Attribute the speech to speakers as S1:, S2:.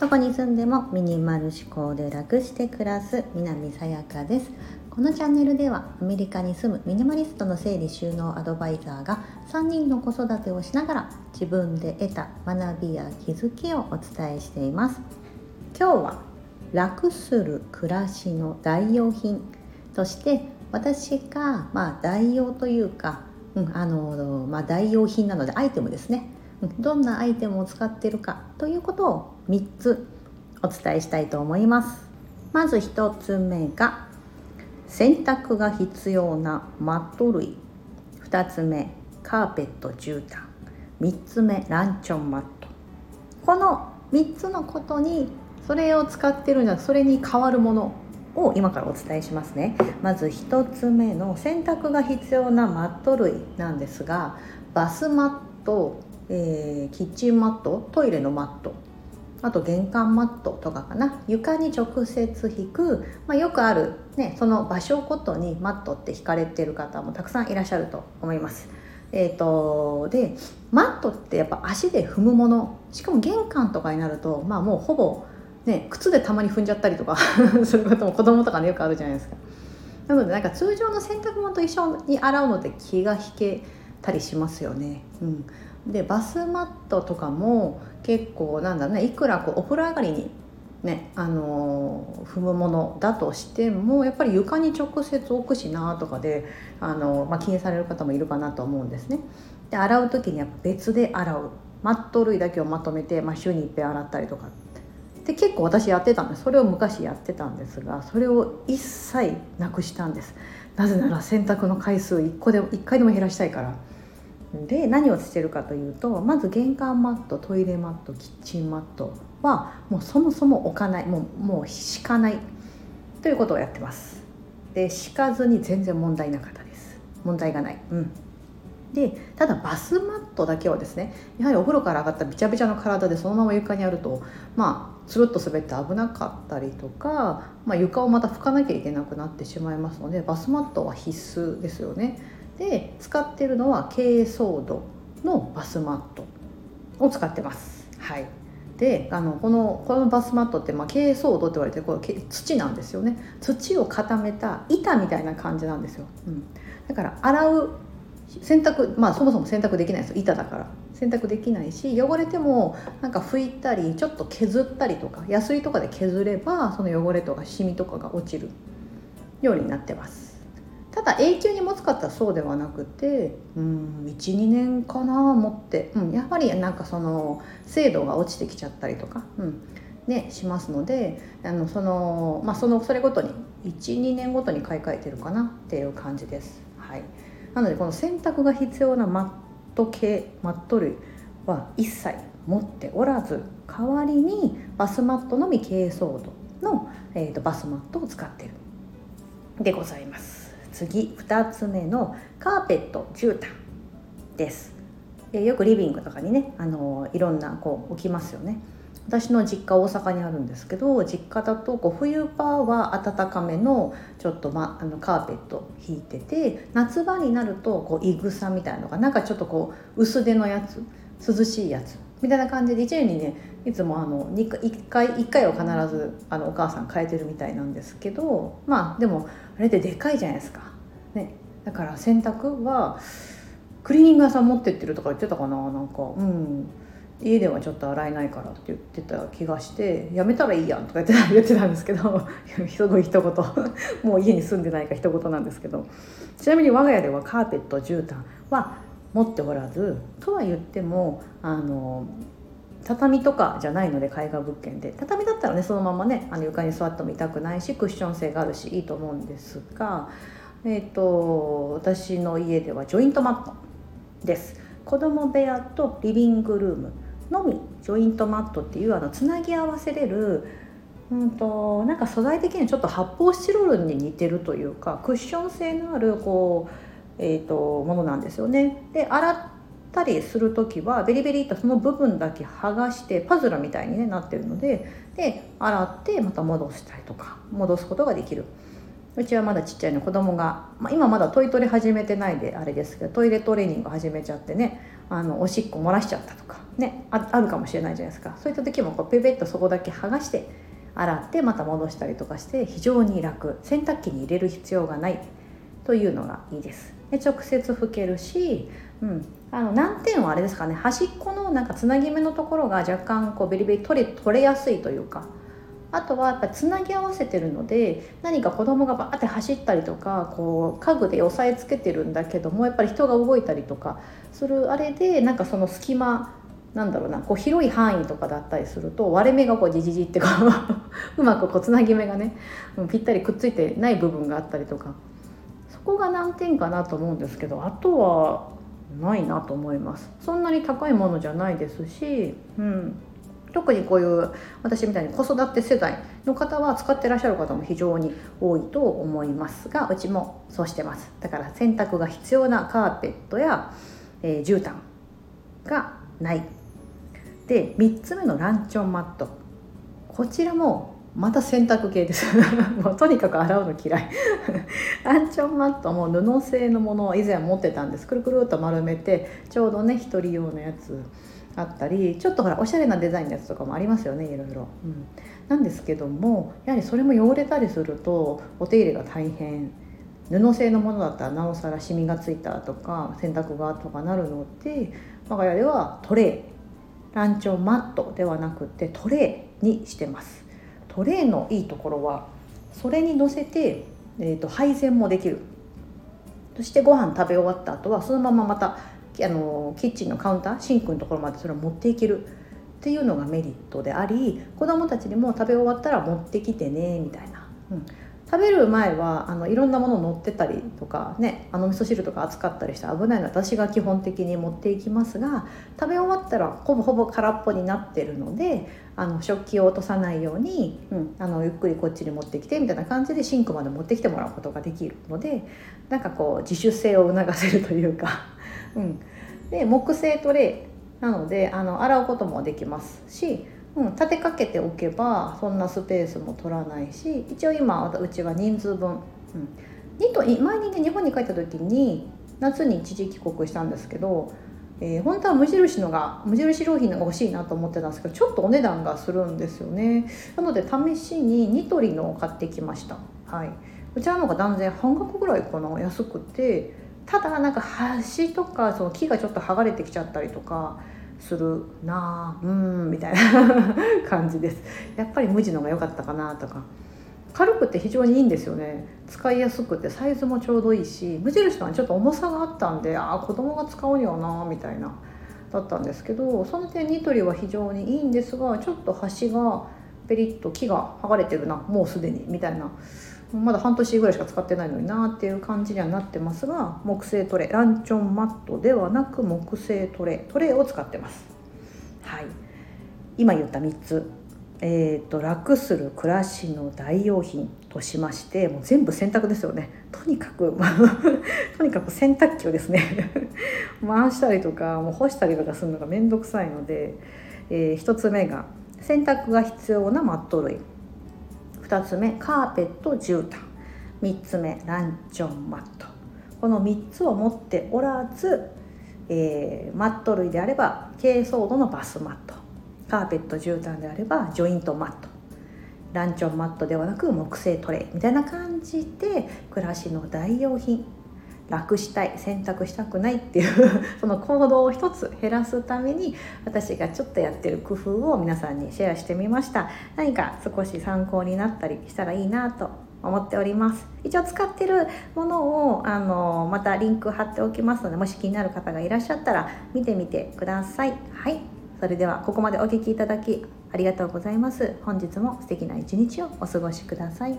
S1: どこに住んでもミニマル思考で楽して暮らす南さやかです。このチャンネルではアメリカに住むミニマリストの整理収納アドバイザーが3人の子育てをしながら自分で得た学びや気づきをお伝えしています。今日は楽する暮らしの代用品として私がま代用というか、うんあのまあ、代用品なのでアイテムですね。どんなアイテムを使っているかということを3つお伝えしたいと思います。まず1つ目が洗濯が必要なマット類。2つ目カーペット絨毯。3つ目ランチョンマット。この3つのことにそれを使ってるんじゃなくそれに代わるもの。を今からお伝えしますね。まず1つ目の洗濯が必要なマット類なんですがバスマット、えー、キッチンマットトイレのマットあと玄関マットとかかな。床に直接引く、まあ、よくある、ね、その場所ごとにマットって引かれてる方もたくさんいらっしゃると思います。えーと、でマットってやっぱ足で踏むもの。しかも玄関とかになると、まあ、もうほぼ、ね、靴でたまに踏んじゃったりとか することも子供とかねよくあるじゃないですか。なのでなんか通常の洗濯物と一緒に洗うので気が引けたりしますよね。うん、でバスマットとかも結構なんだねいくらこうお風呂上がりにねあの踏むものだとしてもやっぱり床に直接置くしなとかであの、まあ、気にされる方もいるかなと思うんですね。で洗う時にやっぱ別で洗うマット類だけをまとめて、まあ、週にいっぺん洗ったりとかで結構私やってたんですそれを昔やってたんですがそれを一切なくしたんです。なぜなら洗濯の回数1個で1回でも減らしたいから。で何をしてるかというとまず玄関マットトイレマットキッチンマットはもうそもそも置かない。もうもう敷かない。ということをやってます。で敷かずに全然問題なかったです。問題がない。うん。でただバスマットだけはですねやはりお風呂から上がったびちゃびちゃの体でそのまま床にあるとまあつるっと滑って危なかったりとか、まあ、床をまた拭かなきゃいけなくなってしまいますのでバスマットは必須ですよね。で使ってるのは珪藻土のバスマットを使ってます。はい。であのこのこのバスマットって、まあ、珪藻土って言われてこれ土なんですよね。土を固めた板みたいな感じなんですよ、うん、だから洗う洗濯まあそもそも洗濯できないです板だから。洗濯できないし汚れてもなんか拭いたりちょっと削ったりとかヤスリとかで削ればその汚れとかシミとかが落ちる。ようになってます。ただ永久に持つかったらそうではなくてうん12年かな持って、うん、やはりなんかその精度が落ちてきちゃったりとか、うんね、しますのであのその、まあ、そのそれごとに12年ごとに買い替えてるかなっていう感じです。はい、なのでこの洗濯が必要なマット系マット類は一切持っておらず代わりにバスマットのみ珪藻土の、えーとバスマットを使ってるでございます。次2つ目のカーペット絨毯ですよくリビングとかにねあのいろんなこう置きますよね私の実家大阪にあるんですけど実家だとこう冬場は暖かめのちょっと、ま、あのカーペット引いてて夏場になるとこういぐさみたいなのがなんかちょっとこう薄手のやつ涼しいやつみたいな感じで1年にねいつもあの 1, 回1回は必ずあのお母さん変えてるみたいなんですけどまあでもあれってでかいじゃないですか。ね、だから洗濯はクリーニング屋さん持ってってるとか言ってたかななんかうん家ではちょっと洗えないからって言ってた気がしてやめたらいいやんとか言って 言ってたんですけど すごい一言。もう家に住んでないか一言なんですけど。ちなみに我が家ではカーペット絨毯は持っておらずとは言ってもあの畳とかじゃないので絵画物件で。畳だったらねそのままねあの床に座っても痛くないしクッション性があるしいいと思うんですが、えーと、私の家ではジョイントマットです。子供部屋とリビングルーム。のみジョイントマットっていうあのつなぎ合わせれるうんとなんか素材的にちょっと発泡スチロールに似てるというかクッション性のあるこう、えーとものなんですよね。で洗ったりする時はベリベリとその部分だけ剥がしてパズルみたいに、ね、なってるのでで洗ってまた戻したりとか戻すことができるうちはまだちっちゃいの子供が、まあ、今まだトイトレ始めてないであれですけどトイレトレーニング始めちゃってねあのおしっこ漏らしちゃったとかねああるかもしれないじゃないですか。そういった時もこうペペッとそこだけ剥がして洗ってまた戻したりとかして非常に楽。洗濯機に入れる必要がない。というのがいいです。で直接拭けるし、うん、あの難点はあれですかね。端っこのなんかつなぎ目のところが若干こうベリベリ取れ取れやすいというか。あとはやっぱつなぎ合わせてるので何か子供がバーって走ったりとかこう家具で押さえつけてるんだけどもやっぱり人が動いたりとかするあれでなんかその隙間なんだろうなこう広い範囲とかだったりすると割れ目がこうじじじってこう うまくこうつなぎ目がねぴったりくっついてない部分があったりとか。そこが難点かなと思うんですけどあとはないなと思います。そんなに高いものじゃないですし、うん、特にこういう私みたいに子育て世代の方は使ってらっしゃる方も非常に多いと思いますがうちもそうしてます。だから洗濯が必要なカーペットや、えー、絨毯がない。で3つ目のランチョンマット。こちらもまた洗濯系です。もうとにかく洗うの嫌い。ランチョンマットも布製のものを以前持ってたんです。くるくるっと丸めてちょうどね1人用のやつあったりちょっとほらおしゃれなデザインのやつとかもありますよねいろいろ、うん、なんですけどもやはりそれも汚れたりするとお手入れが大変。布製のものだったらなおさらシミがついたとか洗濯がとかなるので我が家ではトレーランチョンマットではなくてトレーにしてます。トレーのいいところはそれに乗せて、えーと、配膳もできる。そしてご飯食べ終わった後はそのまままたあのキッチンのカウンターシンクのところまでそれを持っていける。っていうのがメリットであり子どもたちにも食べ終わったら持ってきてねみたいな、うん、食べる前はあのいろんなもの乗ってたりとかねあの味噌汁とか熱かったりして危ないので私が基本的に持っていきますが食べ終わったらほぼほぼ空っぽになってるのであの食器を落とさないように、うん、あのゆっくりこっちに持ってきてみたいな感じでシンクまで持ってきてもらうことができるのでなんかこう自主性を促せるというか、うん、で木製トレーなのであの洗うこともできますしうん、立てかけておけばそんなスペースも取らないし一応今うちは人数分、うん、2と前にね日本に帰った時に夏に一時帰国したんですけど、えー、本当は無印のが無印良品のが欲しいなと思ってたんですけどちょっとお値段がするんですよね。なので試しにニトリのを買ってきました。はい。うちらの方が断然半額ぐらいかな安くて。ただなんか端とかその木がちょっと剥がれてきちゃったりとかするなあうんみたいな 感じです。やっぱり無地のが良かったかなとか。軽くて非常にいいんですよね。使いやすくてサイズもちょうどいいし無印のはちょっと重さがあったんでああ子供が使うにはなみたいなだったんですけどその点ニトリは非常にいいんですがちょっと端がペリッと木が剥がれてるなもうすでにみたいなまだ半年ぐらいしか使ってないのになっていう感じにはなってますが木製トレランチョンマットではなく木製トレトレを使ってます。はい。今言った3つ。えーと、楽する暮らしの代用品としましてもう全部洗濯ですよね。とにかく とにかく洗濯機をですね 回したりとかもう干したりとかするのが面倒くさいので、えー、1つ目が洗濯が必要なマット類。2つ目カーペット絨毯。3つ目ランチョンマット。この3つを持っておらず、えー、マット類であれば珪藻土のバスマット。カーペット絨毯であればジョイントマット。ランチョンマットではなく木製トレイ。みたいな感じで暮らしの代用品。楽したい選択したくないっていうその行動を一つ減らすために私がちょっとやってる工夫を皆さんにシェアしてみました。何か少し参考になったりしたらいいなと思っております。一応使ってるものをあのまたリンク貼っておきますのでもし気になる方がいらっしゃったら見てみてください。はい。それではここまでお聴きいただきありがとうございます。本日も素敵な一日をお過ごしください。